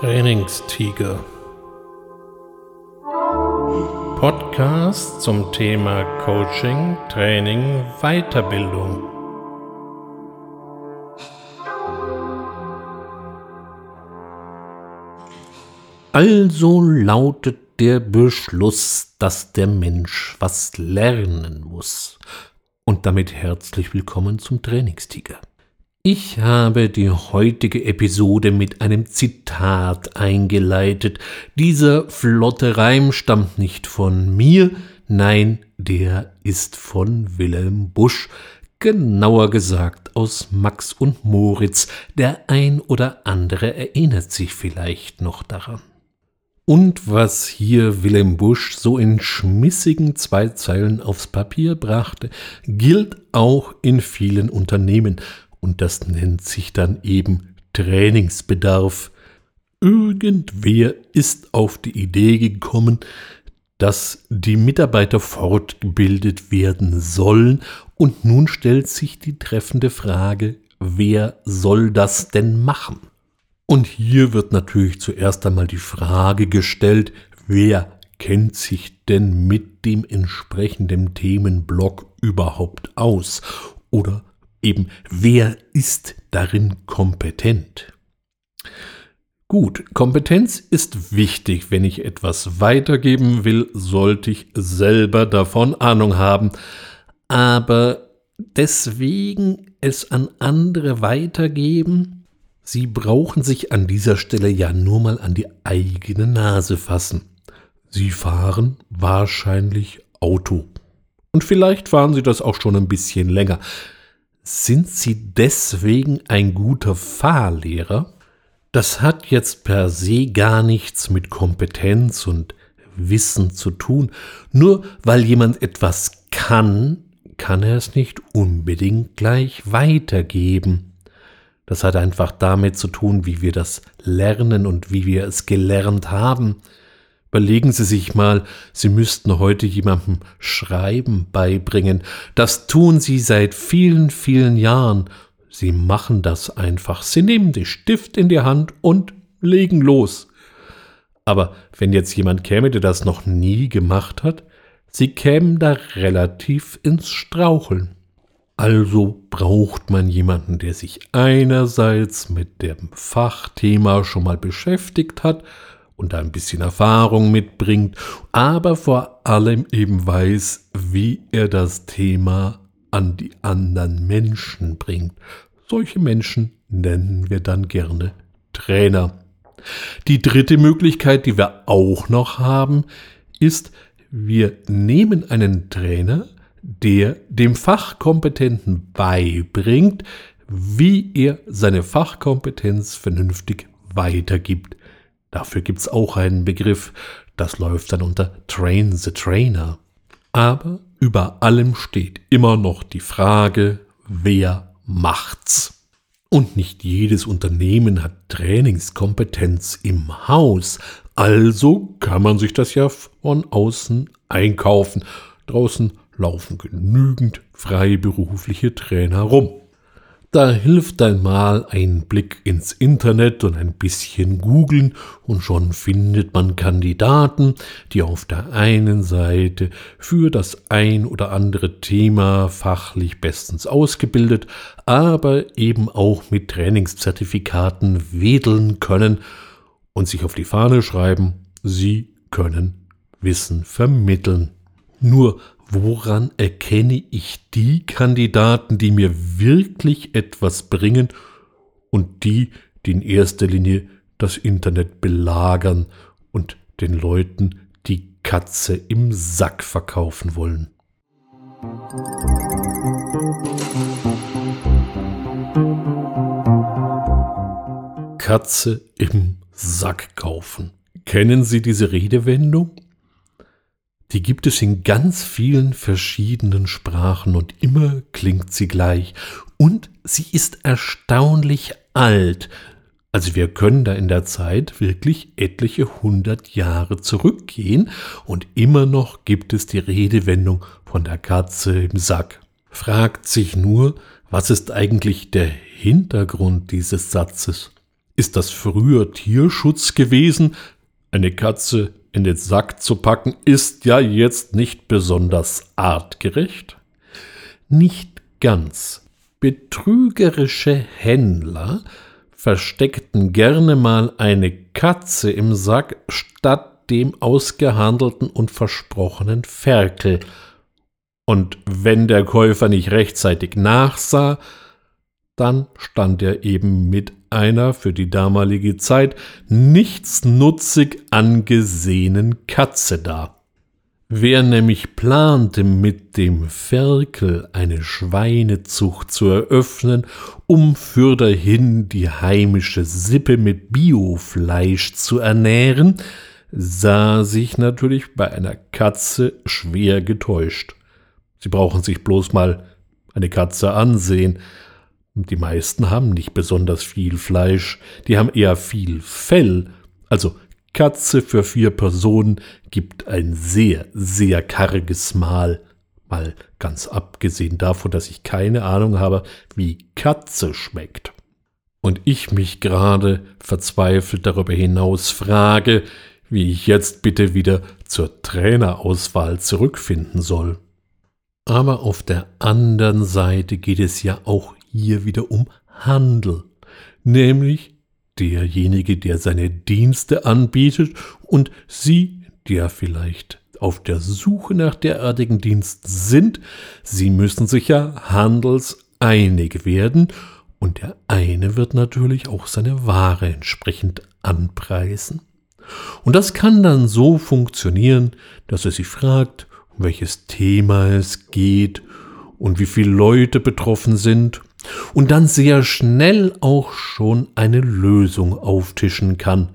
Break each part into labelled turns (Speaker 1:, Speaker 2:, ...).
Speaker 1: Trainingstiger. Podcast zum Thema Coaching, Training, Weiterbildung. Also lautet der Beschluss, dass der Mensch was lernen muss. Und damit herzlich willkommen zum Trainingstiger. Ich habe die heutige Episode mit einem Zitat eingeleitet. Dieser flotte Reim stammt nicht von mir, nein, der ist von Wilhelm Busch, genauer gesagt aus Max und Moritz. Der ein oder andere erinnert sich vielleicht noch daran. Und was hier Wilhelm Busch so in schmissigen zwei Zeilen aufs Papier brachte, gilt auch in vielen Unternehmen und das nennt sich dann eben Trainingsbedarf. Irgendwer ist auf die Idee gekommen, dass die Mitarbeiter fortgebildet werden sollen und nun stellt sich die treffende Frage, wer soll das denn machen? Und hier wird natürlich zuerst einmal die Frage gestellt, wer kennt sich denn mit dem entsprechenden Themenblock überhaupt aus? Oder eben, wer ist darin kompetent? Gut, Kompetenz ist wichtig. Wenn ich etwas weitergeben will, sollte ich selber davon Ahnung haben. Aber deswegen es an andere weitergeben, Sie brauchen sich an dieser Stelle ja nur mal an die eigene Nase fassen. Sie fahren wahrscheinlich Auto. Und vielleicht fahren Sie das auch schon ein bisschen länger. Sind Sie deswegen ein guter Fahrlehrer? Das hat jetzt per se gar nichts mit Kompetenz und Wissen zu tun. Nur weil jemand etwas kann, kann er es nicht unbedingt gleich weitergeben. Das hat einfach damit zu tun, wie wir das lernen und wie wir es gelernt haben. Überlegen Sie sich mal, Sie müssten heute jemandem Schreiben beibringen. Das tun Sie seit vielen, vielen Jahren. Sie machen das einfach. Sie nehmen den Stift in die Hand und legen los. Aber wenn jetzt jemand käme, der das noch nie gemacht hat, Sie kämen da relativ ins Straucheln. Also braucht man jemanden, der sich einerseits mit dem Fachthema schon mal beschäftigt hat und ein bisschen Erfahrung mitbringt, aber vor allem eben weiß, wie er das Thema an die anderen Menschen bringt. Solche Menschen nennen wir dann gerne Trainer. Die dritte Möglichkeit, die wir auch noch haben, ist, wir nehmen einen Trainer, der dem Fachkompetenten beibringt, wie er seine Fachkompetenz vernünftig weitergibt. Dafür gibt es auch einen Begriff, das läuft dann unter Train the Trainer. Aber über allem steht immer noch die Frage, wer macht's? Und nicht jedes Unternehmen hat Trainingskompetenz im Haus, also kann man sich das ja von außen einkaufen. Draußen laufen genügend freiberufliche Trainer rum. Da hilft einmal ein Blick ins Internet und ein bisschen googeln und schon findet man Kandidaten, die auf der einen Seite für das ein oder andere Thema fachlich bestens ausgebildet, aber eben auch mit Trainingszertifikaten wedeln können und sich auf die Fahne schreiben, sie können Wissen vermitteln. Nur woran erkenne ich die Kandidaten, die mir wirklich etwas bringen und die, die in erster Linie das Internet belagern und den Leuten die Katze im Sack verkaufen wollen. Katze im Sack kaufen. Kennen Sie diese Redewendung? Die gibt es in ganz vielen verschiedenen Sprachen und immer klingt sie gleich. Und sie ist erstaunlich alt. Also wir können da in der Zeit wirklich etliche hundert Jahre zurückgehen und immer noch gibt es die Redewendung von der Katze im Sack. Fragt sich nur, was ist eigentlich der Hintergrund dieses Satzes? Ist das früher Tierschutz gewesen? Eine Katze in den Sack zu packen, ist ja jetzt nicht besonders artgerecht? Nicht ganz. Betrügerische Händler versteckten gerne mal eine Katze im Sack statt dem ausgehandelten und versprochenen Ferkel. Und wenn der Käufer nicht rechtzeitig nachsah, dann stand er eben mit einer für die damalige Zeit nichtsnutzig angesehenen Katze da. Wer nämlich plante, mit dem Ferkel eine Schweinezucht zu eröffnen, um fürderhin die heimische Sippe mit Biofleisch zu ernähren, sah sich natürlich bei einer Katze schwer getäuscht. Sie brauchen sich bloß mal eine Katze ansehen. Die meisten haben nicht besonders viel Fleisch, die haben eher viel Fell, also Katze für vier Personen gibt ein sehr, sehr karges Mahl. Mal ganz abgesehen davon, dass ich keine Ahnung habe, wie Katze schmeckt. Und ich mich gerade verzweifelt darüber hinaus frage, wie ich jetzt bitte wieder zur Trainerauswahl zurückfinden soll. Aber auf der anderen Seite geht es ja auch hier wieder um Handel, nämlich derjenige, der seine Dienste anbietet und Sie, der vielleicht auf der Suche nach derartigen Diensten sind, Sie müssen sich ja handelseinig werden und der eine wird natürlich auch seine Ware entsprechend anpreisen. Und das kann dann so funktionieren, dass er sie fragt, um welches Thema es geht und wie viele Leute betroffen sind und dann sehr schnell auch schon eine Lösung auftischen kann.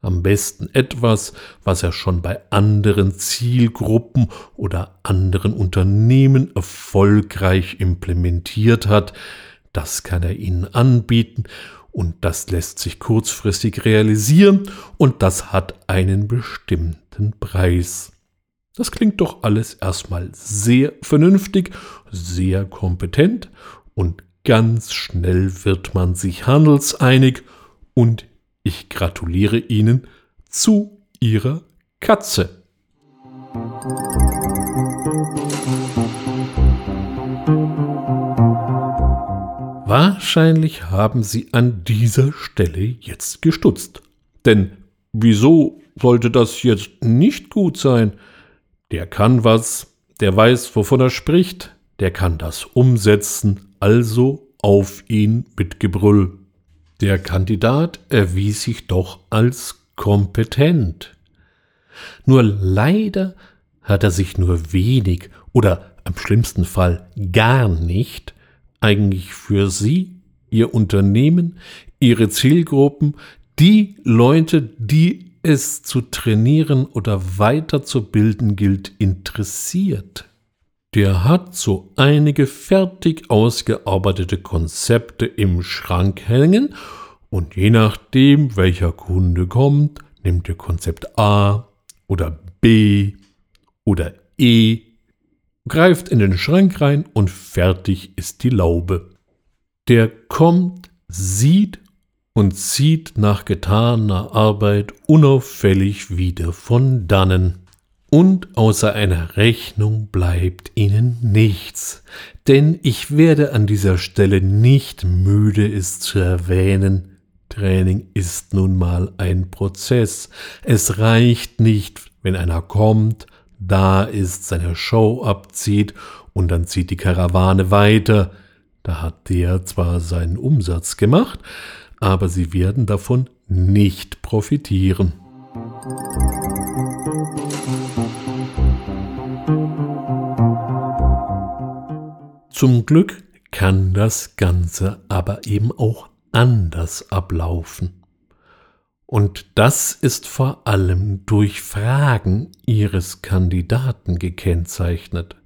Speaker 1: Am besten etwas, was er schon bei anderen Zielgruppen oder anderen Unternehmen erfolgreich implementiert hat. Das kann er ihnen anbieten und das lässt sich kurzfristig realisieren und das hat einen bestimmten Preis. Das klingt doch alles erstmal sehr vernünftig, sehr kompetent und Ganz schnell wird man sich handelseinig und ich gratuliere Ihnen zu Ihrer Katze. Wahrscheinlich haben Sie an dieser Stelle jetzt gestutzt. Denn wieso sollte das jetzt nicht gut sein? Der kann was, der weiß, wovon er spricht, der kann das umsetzen, also auf ihn mit Gebrüll. Der Kandidat erwies sich doch als kompetent. Nur leider hat er sich nur wenig oder am schlimmsten Fall gar nicht eigentlich für Sie, Ihr Unternehmen, Ihre Zielgruppen, die Leute, die es zu trainieren oder weiterzubilden gilt, interessiert der hat so einige fertig ausgearbeitete Konzepte im Schrank hängen und je nachdem, welcher Kunde kommt, nimmt er Konzept A oder B oder E, greift in den Schrank rein und fertig ist die Laube. Der kommt, sieht und zieht nach getaner Arbeit unauffällig wieder von dannen und außer einer Rechnung bleibt ihnen nichts, denn ich werde an dieser Stelle nicht müde, es zu erwähnen, Training ist nun mal ein Prozess. Es reicht nicht, wenn einer kommt, da ist, seine Show abzieht und dann zieht die Karawane weiter. Da hat der zwar seinen Umsatz gemacht, aber sie werden davon nicht profitieren. Zum Glück kann das Ganze aber eben auch anders ablaufen. Und das ist vor allem durch Fragen Ihres Kandidaten gekennzeichnet.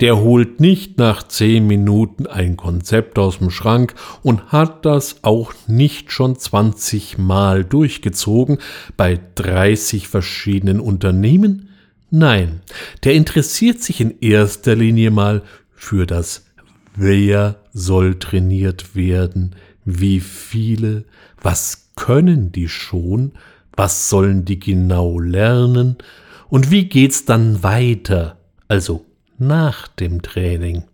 Speaker 1: Der holt nicht nach zehn Minuten ein Konzept aus dem Schrank und hat das auch nicht schon 20 Mal durchgezogen bei 30 verschiedenen Unternehmen. Nein, der interessiert sich in erster Linie mal für das Wer soll trainiert werden, wie viele, was können die schon, was sollen die genau lernen und wie geht's dann weiter, also nach dem Training.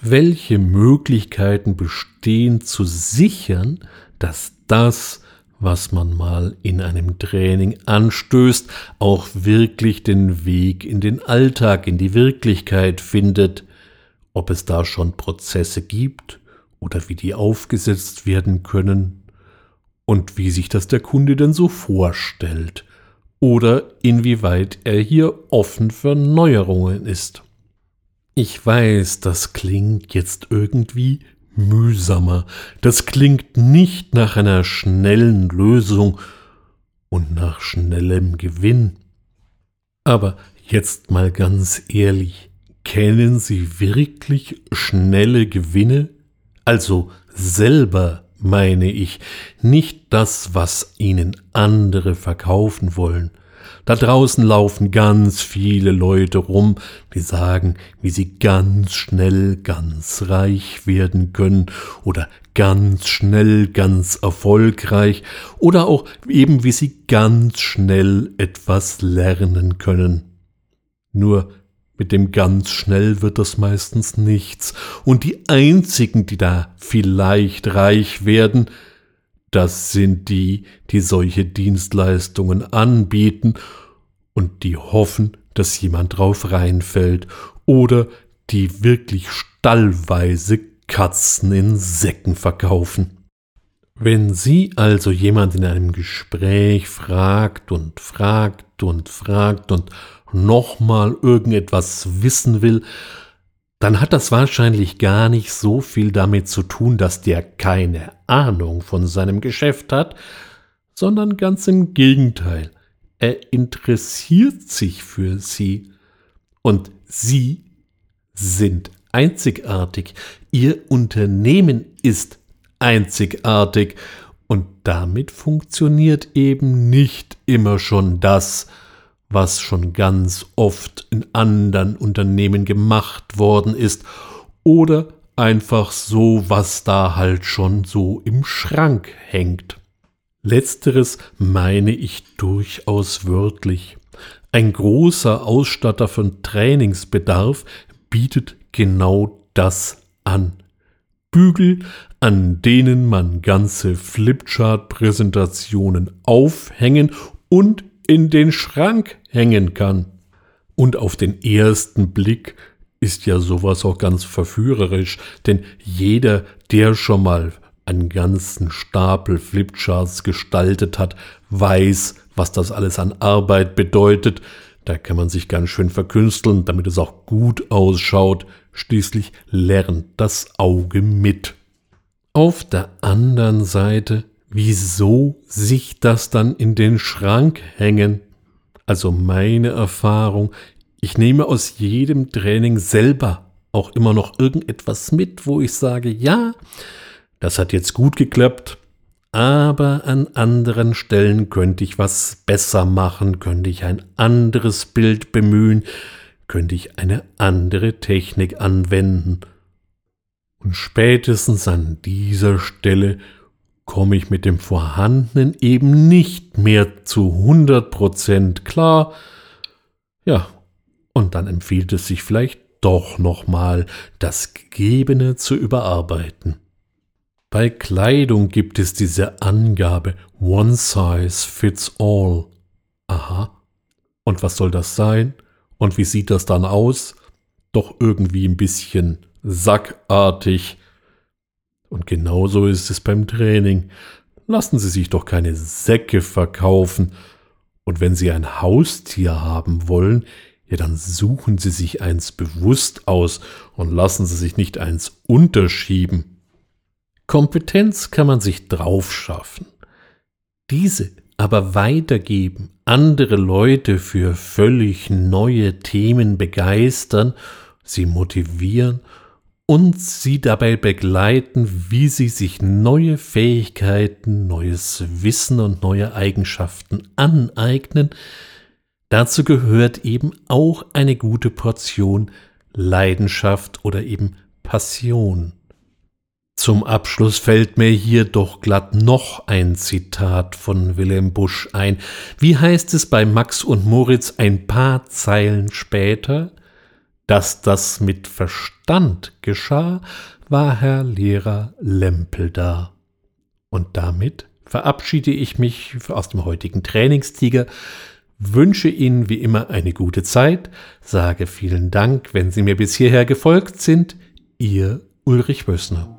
Speaker 1: Welche Möglichkeiten bestehen zu sichern, dass das, was man mal in einem Training anstößt, auch wirklich den Weg in den Alltag, in die Wirklichkeit findet, ob es da schon Prozesse gibt oder wie die aufgesetzt werden können und wie sich das der Kunde denn so vorstellt oder inwieweit er hier offen für Neuerungen ist. Ich weiß, das klingt jetzt irgendwie mühsamer, das klingt nicht nach einer schnellen Lösung und nach schnellem Gewinn. Aber jetzt mal ganz ehrlich, kennen Sie wirklich schnelle Gewinne? Also selber meine ich, nicht das, was ihnen andere verkaufen wollen. Da draußen laufen ganz viele Leute rum, die sagen, wie sie ganz schnell ganz reich werden können oder ganz schnell ganz erfolgreich oder auch eben wie sie ganz schnell etwas lernen können. Nur mit dem ganz schnell wird das meistens nichts. Und die einzigen, die da vielleicht reich werden, das sind die, die solche Dienstleistungen anbieten und die hoffen, dass jemand drauf reinfällt oder die wirklich stallweise Katzen in Säcken verkaufen. Wenn Sie also jemand in einem Gespräch fragt und fragt und fragt und nochmal irgendetwas wissen will, dann hat das wahrscheinlich gar nicht so viel damit zu tun, dass der keine Ahnung von seinem Geschäft hat, sondern ganz im Gegenteil. Er interessiert sich für sie und sie sind einzigartig. Ihr Unternehmen ist einzigartig und damit funktioniert eben nicht immer schon das, was schon ganz oft in anderen Unternehmen gemacht worden ist, oder einfach so, was da halt schon so im Schrank hängt. Letzteres meine ich durchaus wörtlich. Ein großer Ausstatter von Trainingsbedarf bietet genau das an. Bügel, an denen man ganze Flipchart-Präsentationen aufhängen und in den Schrank hängen kann. Und auf den ersten Blick ist ja sowas auch ganz verführerisch, denn jeder, der schon mal einen ganzen Stapel Flipcharts gestaltet hat, weiß, was das alles an Arbeit bedeutet. Da kann man sich ganz schön verkünsteln, damit es auch gut ausschaut. Schließlich lernt das Auge mit. Auf der anderen Seite wieso sich das dann in den Schrank hängen? Also meine Erfahrung, ich nehme aus jedem Training selber auch immer noch irgendetwas mit, wo ich sage, ja, das hat jetzt gut geklappt, aber an anderen Stellen könnte ich was besser machen, könnte ich ein anderes Bild bemühen, könnte ich eine andere Technik anwenden. Und spätestens an dieser Stelle komme ich mit dem Vorhandenen eben nicht mehr zu 100% klar. Ja, und dann empfiehlt es sich vielleicht doch nochmal, das Gegebene zu überarbeiten. Bei Kleidung gibt es diese Angabe One Size Fits All. Aha. Und was soll das sein? Und wie sieht das dann aus? Doch irgendwie ein bisschen sackartig genauso ist es beim Training. Lassen Sie sich doch keine Säcke verkaufen. Und wenn Sie ein Haustier haben wollen, ja, dann suchen Sie sich eins bewusst aus und lassen Sie sich nicht eins unterschieben. Kompetenz kann man sich draufschaffen. Diese aber weitergeben, andere Leute für völlig neue Themen begeistern, sie motivieren und sie dabei begleiten, wie sie sich neue Fähigkeiten, neues Wissen und neue Eigenschaften aneignen. Dazu gehört eben auch eine gute Portion Leidenschaft oder eben Passion. Zum Abschluss fällt mir hier doch glatt noch ein Zitat von Wilhelm Busch ein. Wie heißt es bei Max und Moritz ein paar Zeilen später? Dass das mit Verstand geschah, war Herr Lehrer Lempel da. Und damit verabschiede ich mich aus dem heutigen Trainingstiger, wünsche Ihnen wie immer eine gute Zeit, sage vielen Dank, wenn Sie mir bis hierher gefolgt sind. Ihr Ulrich Wössner.